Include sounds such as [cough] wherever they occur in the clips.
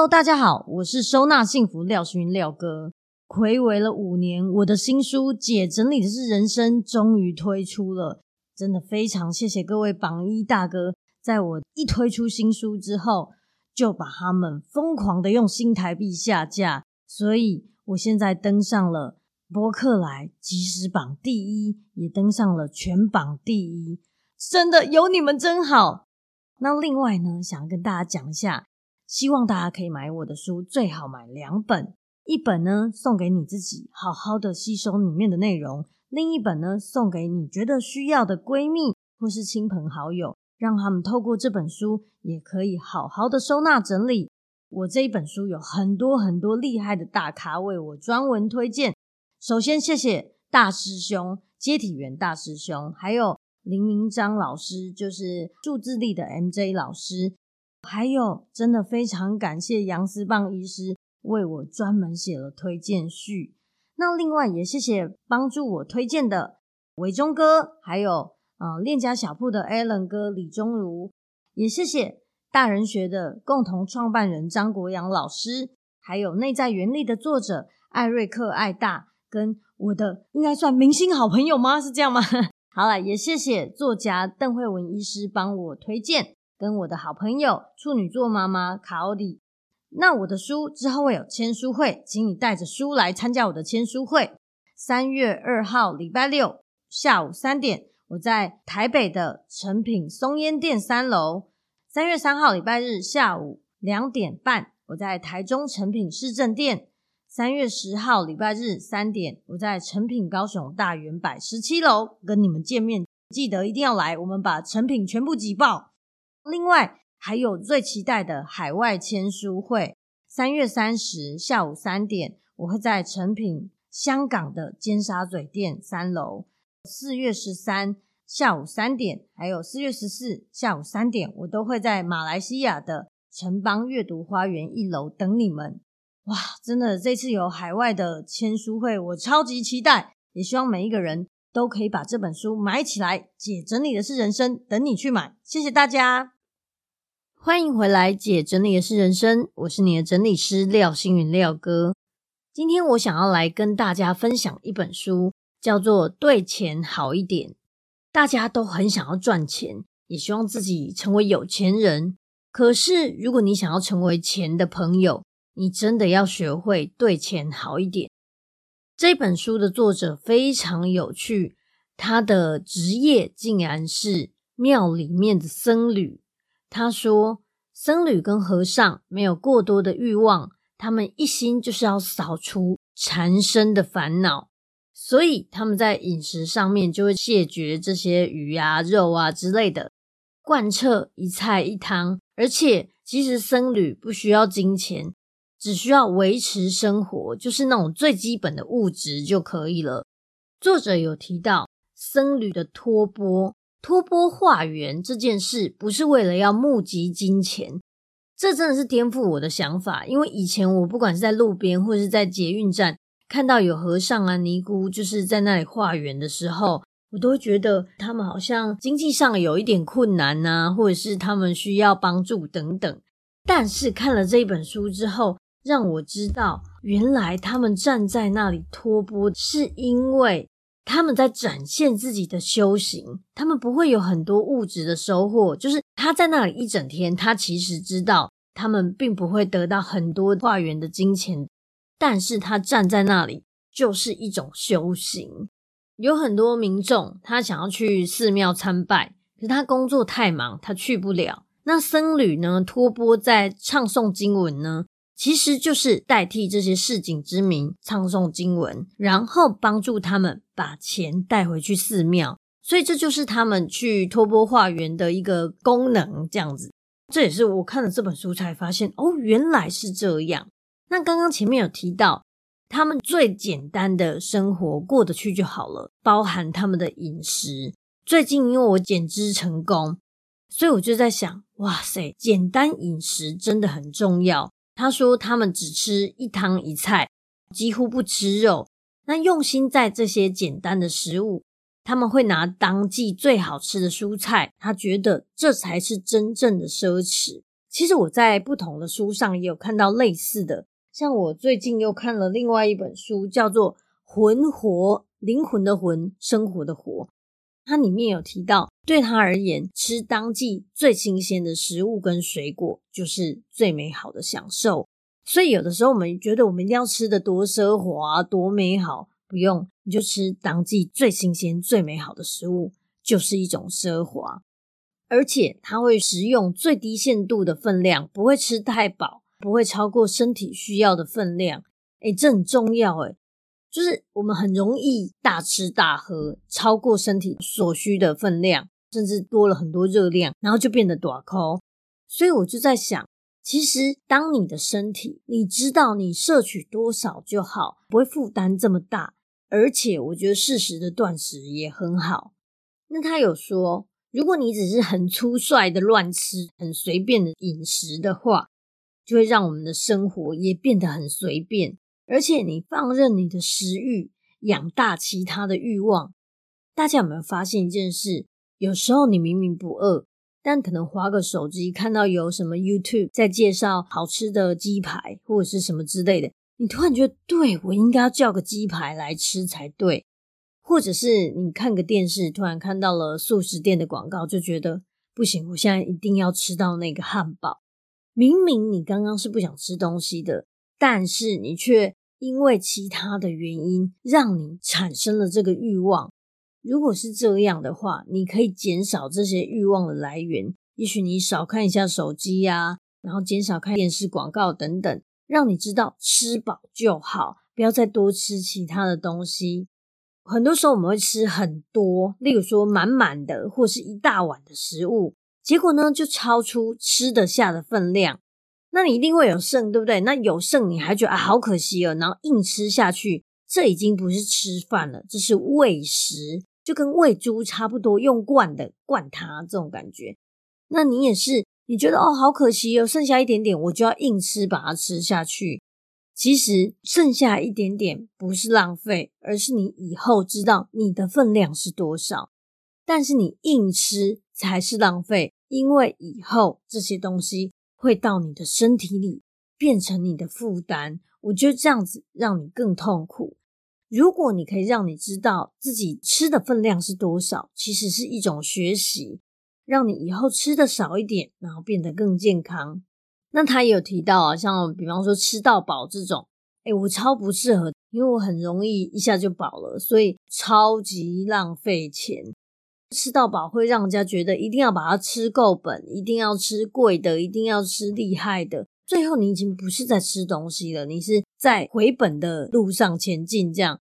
Hello，大家好，我是收纳幸福廖星云廖哥。睽违了五年，我的新书《姐整理的是人生》终于推出了，真的非常谢谢各位榜一大哥，在我一推出新书之后，就把他们疯狂的用新台币下架，所以我现在登上了博客来即时榜第一，也登上了全榜第一，真的有你们真好。那另外呢，想跟大家讲一下。希望大家可以买我的书，最好买两本，一本呢送给你自己，好好的吸收里面的内容；另一本呢送给你觉得需要的闺蜜或是亲朋好友，让他们透过这本书也可以好好的收纳整理。我这一本书有很多很多厉害的大咖为我专门推荐。首先谢谢大师兄接体员大师兄，还有林明章老师，就是数字力的 MJ 老师。还有，真的非常感谢杨思棒医师为我专门写了推荐序。那另外也谢谢帮助我推荐的伟忠哥，还有呃链家小铺的 Alan 哥李忠如，也谢谢大人学的共同创办人张国阳老师，还有内在原力的作者艾瑞克艾大，跟我的应该算明星好朋友吗？是这样吗？[laughs] 好了，也谢谢作家邓惠文医师帮我推荐。跟我的好朋友处女座妈妈卡奥里，那我的书之后会有签书会，请你带着书来参加我的签书会。三月二号礼拜六下午三点，我在台北的诚品松烟店三楼；三月三号礼拜日下午两点半，我在台中诚品市政店；三月十号礼拜日三点，我在诚品高雄大远百十七楼跟你们见面，记得一定要来，我们把诚品全部挤爆。另外还有最期待的海外签书会，三月三十下午三点，我会在诚品香港的尖沙咀店三楼；四月十三下午三点，还有四月十四下午三点，我都会在马来西亚的城邦阅读花园一楼等你们。哇，真的，这次有海外的签书会，我超级期待，也希望每一个人。都可以把这本书买起来。姐整理的是人生，等你去买。谢谢大家，欢迎回来。姐整理的是人生，我是你的整理师廖星云廖哥。今天我想要来跟大家分享一本书，叫做《对钱好一点》。大家都很想要赚钱，也希望自己成为有钱人。可是，如果你想要成为钱的朋友，你真的要学会对钱好一点。这本书的作者非常有趣，他的职业竟然是庙里面的僧侣。他说，僧侣跟和尚没有过多的欲望，他们一心就是要扫除缠身的烦恼，所以他们在饮食上面就会谢绝这些鱼啊、肉啊之类的，贯彻一菜一汤。而且，其实僧侣不需要金钱。只需要维持生活，就是那种最基本的物质就可以了。作者有提到僧侣的托钵，托钵化缘这件事，不是为了要募集金钱，这真的是颠覆我的想法。因为以前我不管是在路边或者是在捷运站，看到有和尚啊、尼姑，就是在那里化缘的时候，我都觉得他们好像经济上有一点困难啊，或者是他们需要帮助等等。但是看了这一本书之后，让我知道，原来他们站在那里托钵，是因为他们在展现自己的修行。他们不会有很多物质的收获，就是他在那里一整天，他其实知道他们并不会得到很多化缘的金钱，但是他站在那里就是一种修行。有很多民众他想要去寺庙参拜，可是他工作太忙，他去不了。那僧侣呢，托钵在唱诵经文呢。其实就是代替这些市井之民唱诵经文，然后帮助他们把钱带回去寺庙，所以这就是他们去托钵化缘的一个功能。这样子，这也是我看了这本书才发现，哦，原来是这样。那刚刚前面有提到，他们最简单的生活过得去就好了，包含他们的饮食。最近因为我减脂成功，所以我就在想，哇塞，简单饮食真的很重要。他说他们只吃一汤一菜，几乎不吃肉。那用心在这些简单的食物，他们会拿当季最好吃的蔬菜，他觉得这才是真正的奢侈。其实我在不同的书上也有看到类似的。像我最近又看了另外一本书，叫做《魂活》，灵魂的魂，生活的活。它里面有提到，对他而言，吃当季最新鲜的食物跟水果，就是最美好的享受。所以有的时候我们觉得我们一定要吃得多奢华、多美好，不用，你就吃当季最新鲜、最美好的食物，就是一种奢华。而且它会食用最低限度的分量，不会吃太饱。不会超过身体需要的分量，诶，这很重要诶，就是我们很容易大吃大喝，超过身体所需的分量，甚至多了很多热量，然后就变得大口。所以我就在想，其实当你的身体你知道你摄取多少就好，不会负担这么大，而且我觉得适时的断食也很好。那他有说，如果你只是很粗率的乱吃，很随便的饮食的话，就会让我们的生活也变得很随便，而且你放任你的食欲养大其他的欲望。大家有没有发现一件事？有时候你明明不饿，但可能滑个手机看到有什么 YouTube 在介绍好吃的鸡排或者是什么之类的，你突然觉得，对，我应该要叫个鸡排来吃才对。或者是你看个电视，突然看到了速食店的广告，就觉得不行，我现在一定要吃到那个汉堡。明明你刚刚是不想吃东西的，但是你却因为其他的原因让你产生了这个欲望。如果是这样的话，你可以减少这些欲望的来源。也许你少看一下手机呀，然后减少看电视广告等等，让你知道吃饱就好，不要再多吃其他的东西。很多时候我们会吃很多，例如说满满的或是一大碗的食物。结果呢，就超出吃得下的分量，那你一定会有剩，对不对？那有剩，你还觉得啊，好可惜哦，然后硬吃下去，这已经不是吃饭了，这是喂食，就跟喂猪差不多，用惯的惯它这种感觉。那你也是，你觉得哦，好可惜哦，剩下一点点，我就要硬吃，把它吃下去。其实剩下一点点不是浪费，而是你以后知道你的分量是多少，但是你硬吃才是浪费。因为以后这些东西会到你的身体里，变成你的负担。我觉得这样子让你更痛苦。如果你可以让你知道自己吃的分量是多少，其实是一种学习，让你以后吃的少一点，然后变得更健康。那他也有提到啊，像比方说吃到饱这种，诶，我超不适合，因为我很容易一下就饱了，所以超级浪费钱。吃到饱会让人家觉得一定要把它吃够本，一定要吃贵的，一定要吃厉害的。最后你已经不是在吃东西了，你是在回本的路上前进。这样，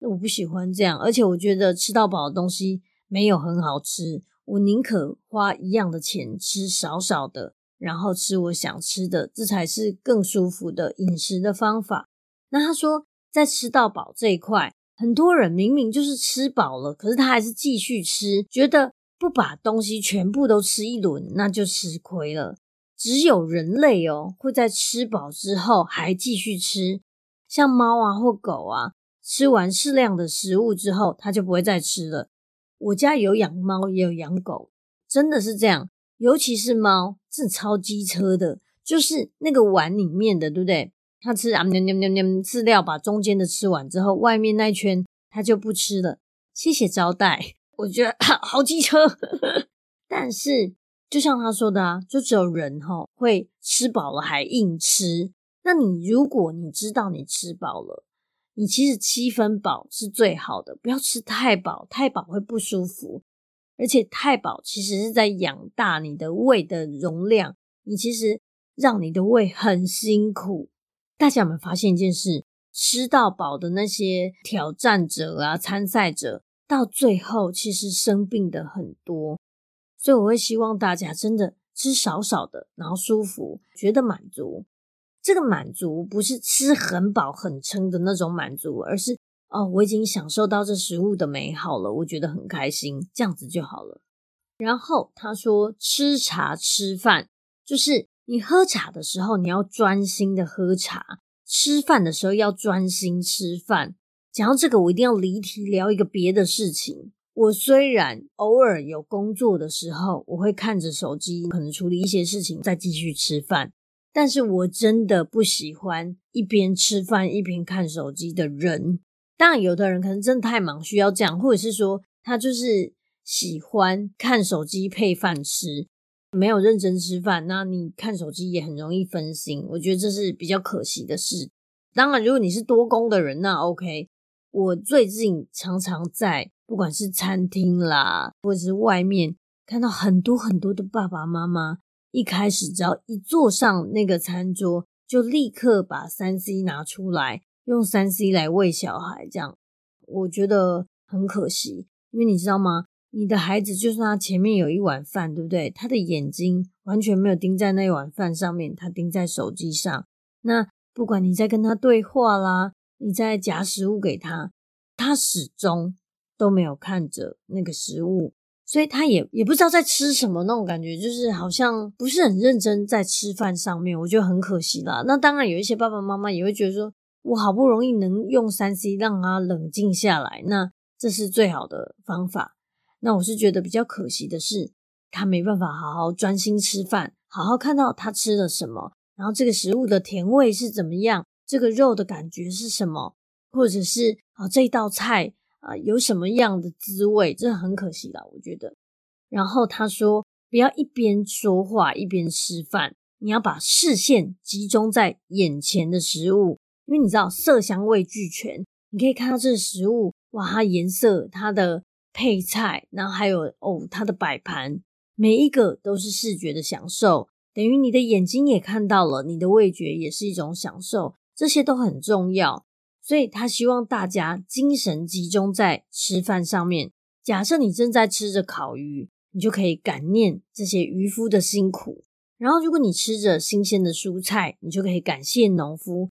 我不喜欢这样。而且我觉得吃到饱的东西没有很好吃，我宁可花一样的钱吃少少的，然后吃我想吃的，这才是更舒服的饮食的方法。那他说，在吃到饱这一块。很多人明明就是吃饱了，可是他还是继续吃，觉得不把东西全部都吃一轮，那就吃亏了。只有人类哦，会在吃饱之后还继续吃，像猫啊或狗啊，吃完适量的食物之后，它就不会再吃了。我家有养猫，也有养狗，真的是这样。尤其是猫，是超机车的，就是那个碗里面的，对不对？他吃啊，喵喵喵喵，饲料把中间的吃完之后，外面那一圈他就不吃了。谢谢招待，我觉得好机车。[laughs] 但是就像他说的啊，就只有人齁会吃饱了还硬吃。那你如果你知道你吃饱了，你其实七分饱是最好的，不要吃太饱，太饱会不舒服，而且太饱其实是在养大你的胃的容量，你其实让你的胃很辛苦。大家有没有发现一件事？吃到饱的那些挑战者啊、参赛者，到最后其实生病的很多。所以我会希望大家真的吃少少的，然后舒服，觉得满足。这个满足不是吃很饱很撑的那种满足，而是哦，我已经享受到这食物的美好了，我觉得很开心，这样子就好了。然后他说，吃茶吃饭就是你喝茶的时候，你要专心的喝茶；吃饭的时候要专心吃饭。讲到这个，我一定要离题聊一个别的事情。我虽然偶尔有工作的时候，我会看着手机，可能处理一些事情，再继续吃饭。但是我真的不喜欢一边吃饭一边看手机的人。当然，有的人可能真的太忙，需要这样，或者是说他就是喜欢看手机配饭吃，没有认真吃饭。那你看手机也很容易分心，我觉得这是比较可惜的事。当然，如果你是多工的人，那 OK。我最近常常在不管是餐厅啦，或者是外面，看到很多很多的爸爸妈妈，一开始只要一坐上那个餐桌，就立刻把三 C 拿出来，用三 C 来喂小孩，这样我觉得很可惜。因为你知道吗？你的孩子就算他前面有一碗饭，对不对？他的眼睛完全没有盯在那一碗饭上面，他盯在手机上。那不管你在跟他对话啦。你在夹食物给他，他始终都没有看着那个食物，所以他也也不知道在吃什么那种感觉，就是好像不是很认真在吃饭上面，我觉得很可惜啦。那当然有一些爸爸妈妈也会觉得说，我好不容易能用三 C 让他冷静下来，那这是最好的方法。那我是觉得比较可惜的是，他没办法好好专心吃饭，好好看到他吃了什么，然后这个食物的甜味是怎么样。这个肉的感觉是什么？或者是啊，这道菜啊有什么样的滋味？这很可惜啦，我觉得。然后他说，不要一边说话一边吃饭，你要把视线集中在眼前的食物，因为你知道色香味俱全，你可以看到这食物，哇，它颜色、它的配菜，然后还有哦，它的摆盘，每一个都是视觉的享受，等于你的眼睛也看到了，你的味觉也是一种享受。这些都很重要，所以他希望大家精神集中在吃饭上面。假设你正在吃着烤鱼，你就可以感念这些渔夫的辛苦；然后，如果你吃着新鲜的蔬菜，你就可以感谢农夫。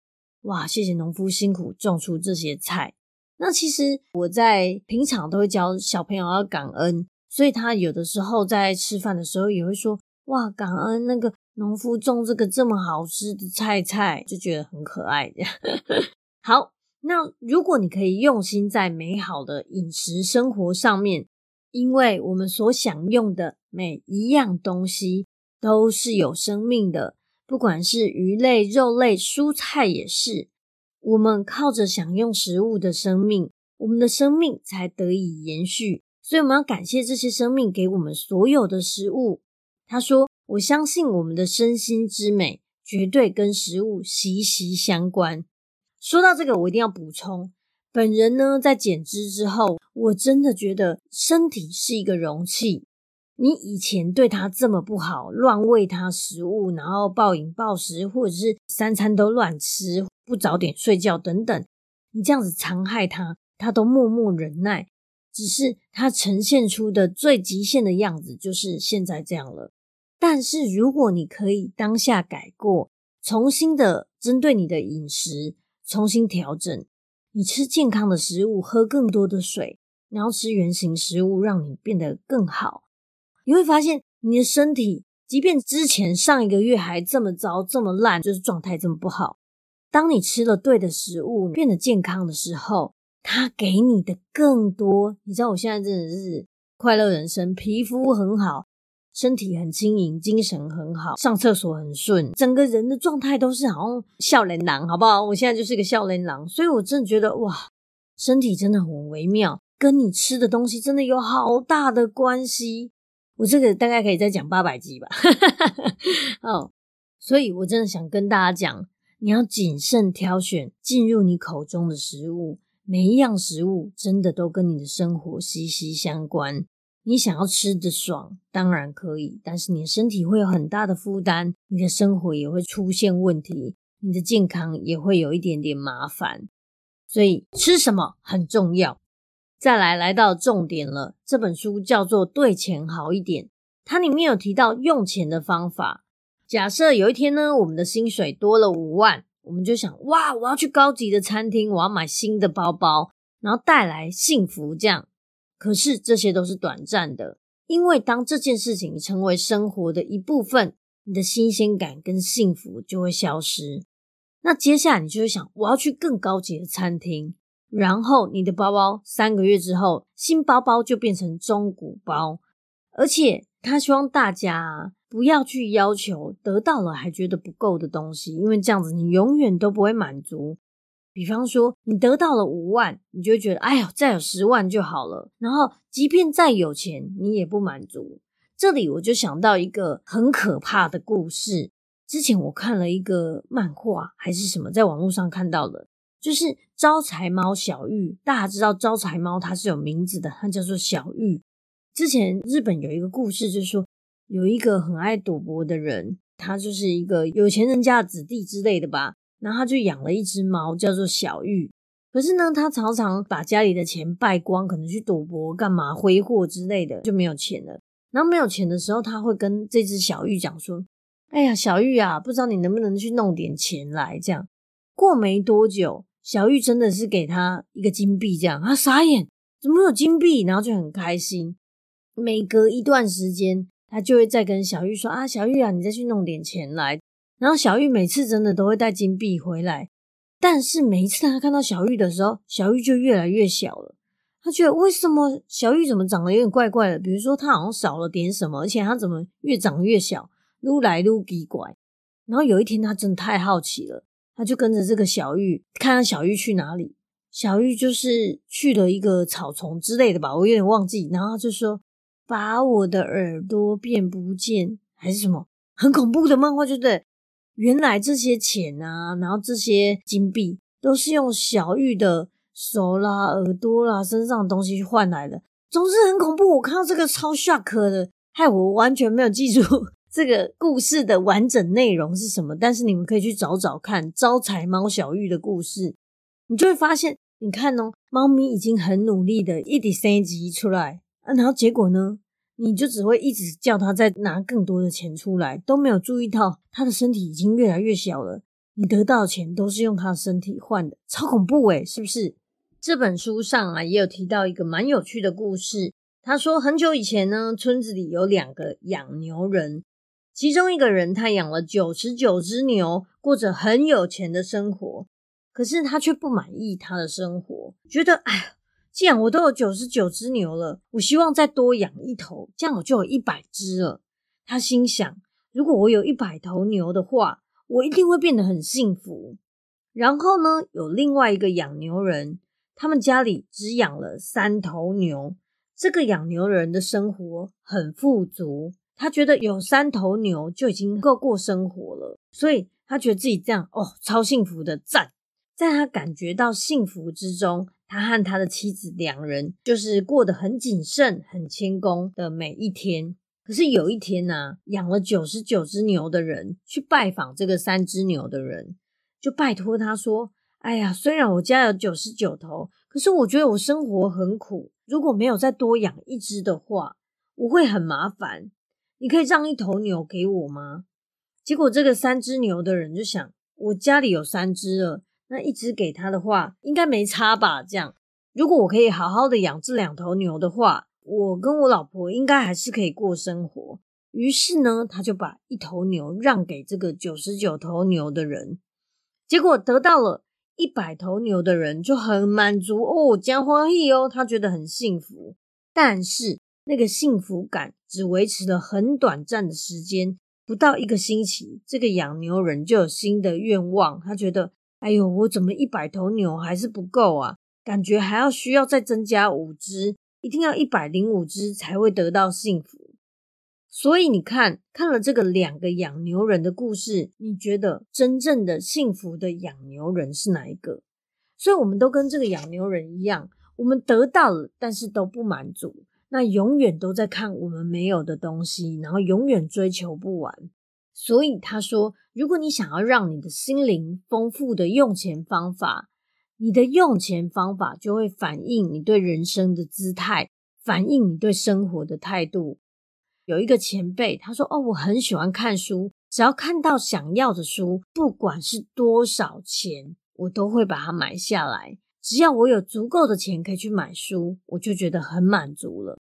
哇，谢谢农夫辛苦种出这些菜。那其实我在平常都会教小朋友要感恩，所以他有的时候在吃饭的时候也会说：“哇，感恩那个。”农夫种这个这么好吃的菜菜，就觉得很可爱。[laughs] 好，那如果你可以用心在美好的饮食生活上面，因为我们所享用的每一样东西都是有生命的，不管是鱼类、肉类、蔬菜也是。我们靠着享用食物的生命，我们的生命才得以延续。所以我们要感谢这些生命给我们所有的食物。他说。我相信我们的身心之美绝对跟食物息息相关。说到这个，我一定要补充，本人呢在减脂之后，我真的觉得身体是一个容器。你以前对它这么不好，乱喂它食物，然后暴饮暴食，或者是三餐都乱吃，不早点睡觉等等，你这样子残害他，他都默默忍耐。只是他呈现出的最极限的样子，就是现在这样了。但是，如果你可以当下改过，重新的针对你的饮食重新调整，你吃健康的食物，喝更多的水，然后吃原型食物，让你变得更好，你会发现你的身体，即便之前上一个月还这么糟、这么烂，就是状态这么不好，当你吃了对的食物，变得健康的时候，它给你的更多。你知道，我现在真的是快乐人生，皮肤很好。身体很轻盈，精神很好，上厕所很顺，整个人的状态都是好像少年郎，好不好？我现在就是个少年郎，所以我真的觉得哇，身体真的很微妙，跟你吃的东西真的有好大的关系。我这个大概可以再讲八百集吧。[laughs] 哦，所以我真的想跟大家讲，你要谨慎挑选进入你口中的食物，每一样食物真的都跟你的生活息息相关。你想要吃的爽，当然可以，但是你的身体会有很大的负担，你的生活也会出现问题，你的健康也会有一点点麻烦。所以吃什么很重要。再来，来到重点了，这本书叫做《对钱好一点》，它里面有提到用钱的方法。假设有一天呢，我们的薪水多了五万，我们就想，哇，我要去高级的餐厅，我要买新的包包，然后带来幸福，这样。可是这些都是短暂的，因为当这件事情成为生活的一部分，你的新鲜感跟幸福就会消失。那接下来你就会想，我要去更高级的餐厅，然后你的包包三个月之后，新包包就变成中古包，而且他希望大家不要去要求得到了还觉得不够的东西，因为这样子你永远都不会满足。比方说，你得到了五万，你就觉得，哎呀，再有十万就好了。然后，即便再有钱，你也不满足。这里我就想到一个很可怕的故事。之前我看了一个漫画还是什么，在网络上看到的，就是招财猫小玉。大家知道招财猫它是有名字的，它叫做小玉。之前日本有一个故事，就是说有一个很爱赌博的人，他就是一个有钱人家的子弟之类的吧。然后他就养了一只猫，叫做小玉。可是呢，他常常把家里的钱败光，可能去赌博、干嘛挥霍之类的，就没有钱了。然后没有钱的时候，他会跟这只小玉讲说：“哎呀，小玉啊，不知道你能不能去弄点钱来？”这样过没多久，小玉真的是给他一个金币，这样他傻眼，怎么有金币？然后就很开心。每隔一段时间，他就会再跟小玉说：“啊，小玉啊，你再去弄点钱来。”然后小玉每次真的都会带金币回来，但是每一次他看到小玉的时候，小玉就越来越小了。他觉得为什么小玉怎么长得有点怪怪的？比如说他好像少了点什么，而且他怎么越长越小，撸来撸奇怪。然后有一天他真的太好奇了，他就跟着这个小玉，看看小玉去哪里。小玉就是去了一个草丛之类的吧，我有点忘记。然后他就说：“把我的耳朵变不见，还是什么很恐怖的漫画，就对。”原来这些钱啊，然后这些金币都是用小玉的手啦、耳朵啦、身上的东西去换来的，总之很恐怖。我看到这个超 shock 的，害我完全没有记住 [laughs] 这个故事的完整内容是什么。但是你们可以去找找看招财猫小玉的故事，你就会发现，你看哦，猫咪已经很努力的一直生钱出来然后结果呢？你就只会一直叫他再拿更多的钱出来，都没有注意到他的身体已经越来越小了。你得到的钱都是用他的身体换的，超恐怖诶，是不是？这本书上啊也有提到一个蛮有趣的故事。他说很久以前呢，村子里有两个养牛人，其中一个人他养了九十九只牛，过着很有钱的生活，可是他却不满意他的生活，觉得哎。既然我都有九十九只牛了，我希望再多养一头，这样我就有一百只了。他心想，如果我有一百头牛的话，我一定会变得很幸福。然后呢，有另外一个养牛人，他们家里只养了三头牛。这个养牛人的生活很富足，他觉得有三头牛就已经够过生活了，所以他觉得自己这样哦，超幸福的赞。在他感觉到幸福之中。他和他的妻子两人就是过得很谨慎、很谦恭的每一天。可是有一天呢、啊，养了九十九只牛的人去拜访这个三只牛的人，就拜托他说：“哎呀，虽然我家有九十九头，可是我觉得我生活很苦。如果没有再多养一只的话，我会很麻烦。你可以让一头牛给我吗？”结果这个三只牛的人就想：“我家里有三只了。”那一只给他的话，应该没差吧？这样，如果我可以好好的养这两头牛的话，我跟我老婆应该还是可以过生活。于是呢，他就把一头牛让给这个九十九头牛的人，结果得到了一百头牛的人就很满足哦，讲欢喜哦，他觉得很幸福。但是那个幸福感只维持了很短暂的时间，不到一个星期，这个养牛人就有新的愿望，他觉得。哎呦，我怎么一百头牛还是不够啊？感觉还要需要再增加五只，一定要一百零五只才会得到幸福。所以你看，看了这个两个养牛人的故事，你觉得真正的幸福的养牛人是哪一个？所以我们都跟这个养牛人一样，我们得到了，但是都不满足，那永远都在看我们没有的东西，然后永远追求不完。所以他说，如果你想要让你的心灵丰富的用钱方法，你的用钱方法就会反映你对人生的姿态，反映你对生活的态度。有一个前辈他说：“哦，我很喜欢看书，只要看到想要的书，不管是多少钱，我都会把它买下来。只要我有足够的钱可以去买书，我就觉得很满足了。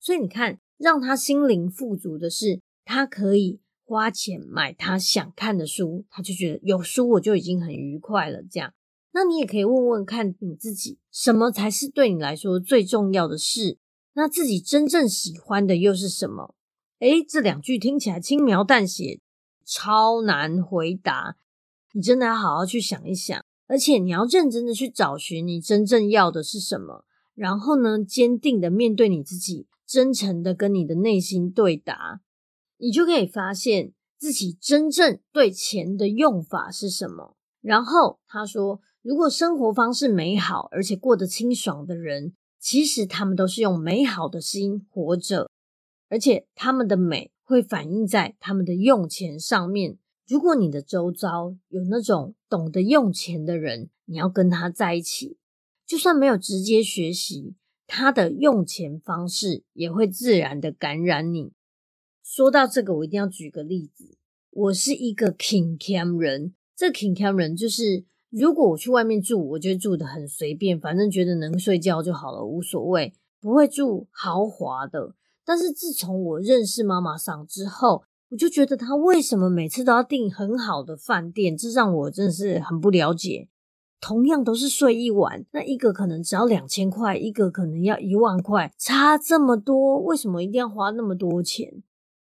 所以你看，让他心灵富足的是，他可以花钱买他想看的书，他就觉得有书我就已经很愉快了。这样，那你也可以问问看你自己，什么才是对你来说最重要的事？那自己真正喜欢的又是什么？诶，这两句听起来轻描淡写，超难回答。你真的要好好去想一想。而且你要认真的去找寻你真正要的是什么，然后呢，坚定的面对你自己，真诚的跟你的内心对答，你就可以发现自己真正对钱的用法是什么。然后他说，如果生活方式美好而且过得清爽的人，其实他们都是用美好的心活着，而且他们的美会反映在他们的用钱上面。如果你的周遭有那种懂得用钱的人，你要跟他在一起，就算没有直接学习，他的用钱方式也会自然的感染你。说到这个，我一定要举个例子。我是一个挺 cam 人，这挺 cam 人就是，如果我去外面住，我就住得很随便，反正觉得能睡觉就好了，无所谓，不会住豪华的。但是自从我认识妈妈桑之后，我就觉得他为什么每次都要订很好的饭店，这让我真的是很不了解。同样都是睡一晚，那一个可能只要两千块，一个可能要一万块，差这么多，为什么一定要花那么多钱？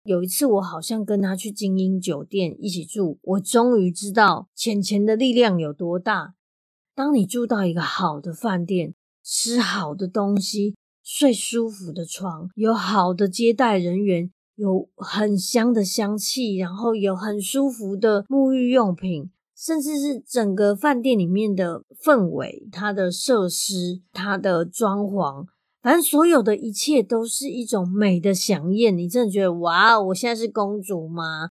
有一次我好像跟他去精英酒店一起住，我终于知道钱钱的力量有多大。当你住到一个好的饭店，吃好的东西，睡舒服的床，有好的接待人员。有很香的香气，然后有很舒服的沐浴用品，甚至是整个饭店里面的氛围、它的设施、它的装潢，反正所有的一切都是一种美的想宴。你真的觉得哇，我现在是公主吗？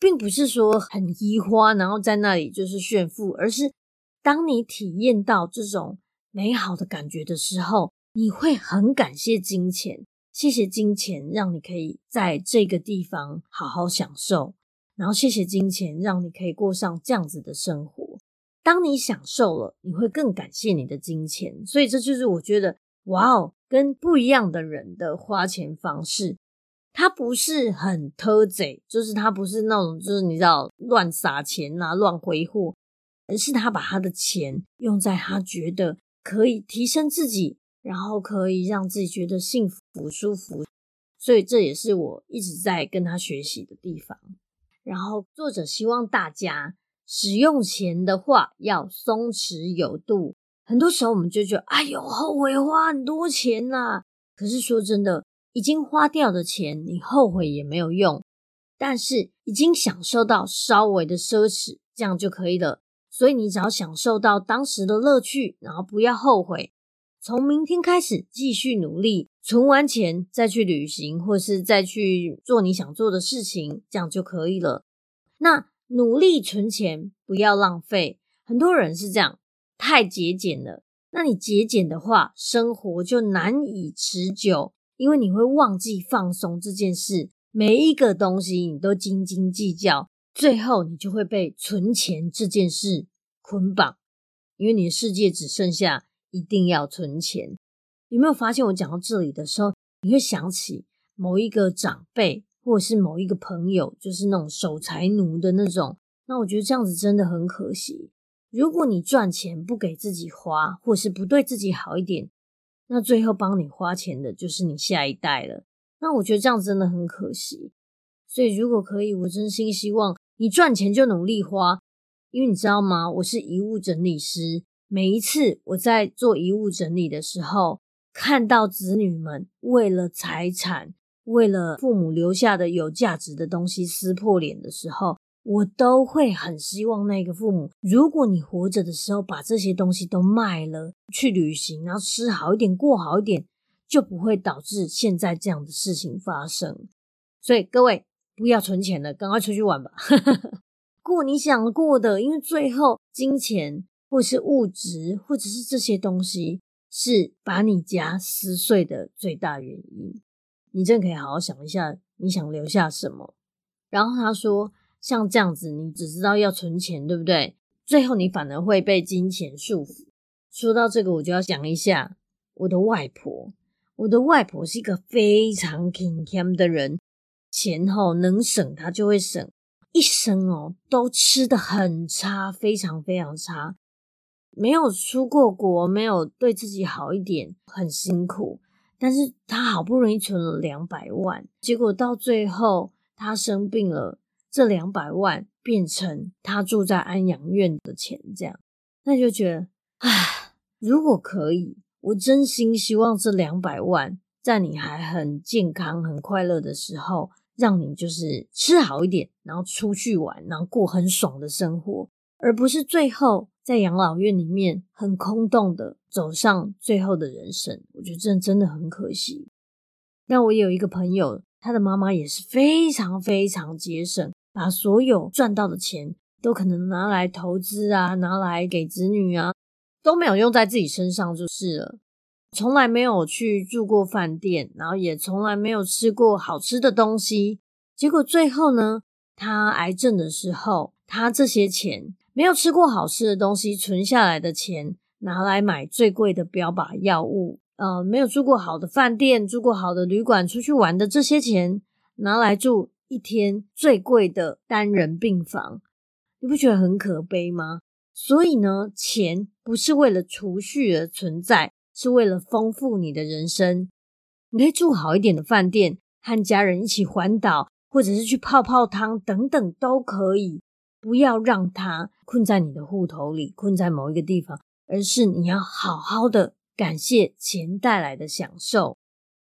并不是说很移花，然后在那里就是炫富，而是当你体验到这种美好的感觉的时候，你会很感谢金钱。谢谢金钱，让你可以在这个地方好好享受。然后谢谢金钱，让你可以过上这样子的生活。当你享受了，你会更感谢你的金钱。所以这就是我觉得，哇哦，跟不一样的人的花钱方式，他不是很偷贼，就是他不是那种就是你知道乱撒钱啊、乱挥霍，而是他把他的钱用在他觉得可以提升自己。然后可以让自己觉得幸福、舒服，所以这也是我一直在跟他学习的地方。然后作者希望大家使用钱的话要松弛有度。很多时候我们就觉得，哎呦，后悔花很多钱呐。可是说真的，已经花掉的钱，你后悔也没有用。但是已经享受到稍微的奢侈，这样就可以了。所以你只要享受到当时的乐趣，然后不要后悔。从明天开始继续努力，存完钱再去旅行，或是再去做你想做的事情，这样就可以了。那努力存钱，不要浪费。很多人是这样，太节俭了。那你节俭的话，生活就难以持久，因为你会忘记放松这件事。每一个东西你都斤斤计较，最后你就会被存钱这件事捆绑，因为你的世界只剩下。一定要存钱。有没有发现我讲到这里的时候，你会想起某一个长辈，或者是某一个朋友，就是那种守财奴的那种？那我觉得这样子真的很可惜。如果你赚钱不给自己花，或是不对自己好一点，那最后帮你花钱的就是你下一代了。那我觉得这样真的很可惜。所以如果可以，我真心希望你赚钱就努力花，因为你知道吗？我是遗物整理师。每一次我在做遗物整理的时候，看到子女们为了财产、为了父母留下的有价值的东西撕破脸的时候，我都会很希望那个父母，如果你活着的时候把这些东西都卖了，去旅行，然后吃好一点，过好一点，就不会导致现在这样的事情发生。所以各位不要存钱了，赶快出去玩吧，[laughs] 过你想过的，因为最后金钱。或是物质，或者是这些东西，是把你家撕碎的最大原因。你真的可以好好想一下，你想留下什么？然后他说，像这样子，你只知道要存钱，对不对？最后你反而会被金钱束缚。说到这个，我就要讲一下我的外婆。我的外婆是一个非常勤俭的人，钱吼能省她就会省，一生哦都吃得很差，非常非常差，没有出过国，没有对自己好一点，很辛苦。但是她好不容易存了两百万，结果到最后她生病了。这两百万变成他住在安养院的钱，这样，那就觉得，唉，如果可以，我真心希望这两百万在你还很健康、很快乐的时候，让你就是吃好一点，然后出去玩，然后过很爽的生活，而不是最后在养老院里面很空洞的走上最后的人生。我觉得这真的很可惜。那我有一个朋友，他的妈妈也是非常非常节省。把所有赚到的钱都可能拿来投资啊，拿来给子女啊，都没有用在自己身上就是了。从来没有去住过饭店，然后也从来没有吃过好吃的东西。结果最后呢，他癌症的时候，他这些钱没有吃过好吃的东西存下来的钱，拿来买最贵的标靶药物。呃，没有住过好的饭店，住过好的旅馆，出去玩的这些钱拿来住。一天最贵的单人病房，你不觉得很可悲吗？所以呢，钱不是为了储蓄而存在，是为了丰富你的人生。你可以住好一点的饭店，和家人一起环岛，或者是去泡泡汤等等都可以。不要让它困在你的户头里，困在某一个地方，而是你要好好的感谢钱带来的享受。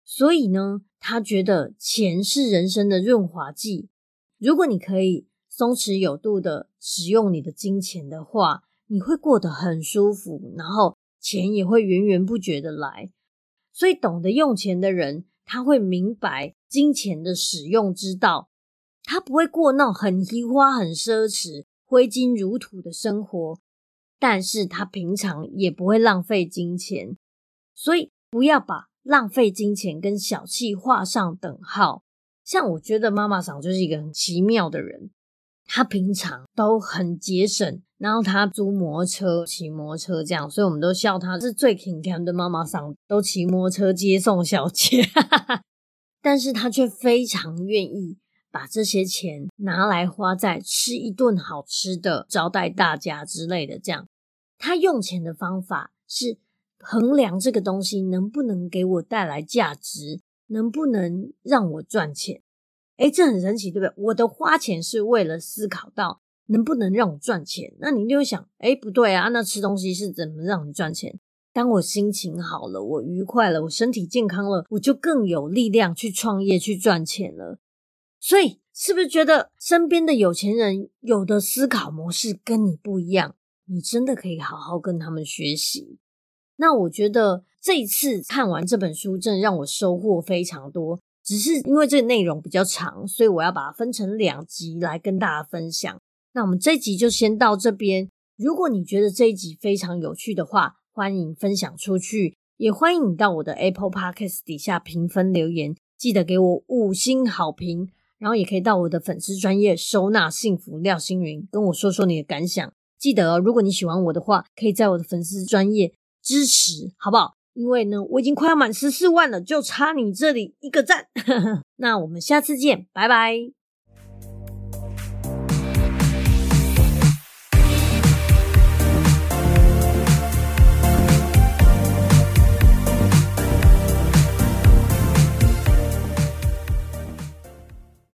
所以呢，他觉得钱是人生的润滑剂。如果你可以松弛有度的使用你的金钱的话，你会过得很舒服，然后钱也会源源不绝的来。所以，懂得用钱的人，他会明白金钱的使用之道。他不会过那种很虚花、很奢侈、挥金如土的生活，但是他平常也不会浪费金钱。所以，不要把浪费金钱跟小气画上等号。像我觉得妈妈桑就是一个很奇妙的人，她平常都很节省，然后她租摩托车、骑摩托车这样，所以我们都笑她是最勤俭的妈妈桑，都骑摩托车接送小姐。[laughs] 但是她却非常愿意把这些钱拿来花在吃一顿好吃的、招待大家之类的，这样。她用钱的方法是。衡量这个东西能不能给我带来价值，能不能让我赚钱？诶，这很神奇，对不对？我的花钱是为了思考到能不能让我赚钱。那你就会想，诶，不对啊，那吃东西是怎么让你赚钱？当我心情好了，我愉快了，我身体健康了，我就更有力量去创业去赚钱了。所以，是不是觉得身边的有钱人有的思考模式跟你不一样？你真的可以好好跟他们学习。那我觉得这一次看完这本书，真的让我收获非常多。只是因为这个内容比较长，所以我要把它分成两集来跟大家分享。那我们这一集就先到这边。如果你觉得这一集非常有趣的话，欢迎分享出去，也欢迎你到我的 Apple Podcast 底下评分留言，记得给我五星好评。然后也可以到我的粉丝专业收纳幸福廖星云，跟我说说你的感想。记得哦，如果你喜欢我的话，可以在我的粉丝专页。支持好不好？因为呢，我已经快要满十四万了，就差你这里一个赞。[laughs] 那我们下次见，拜拜。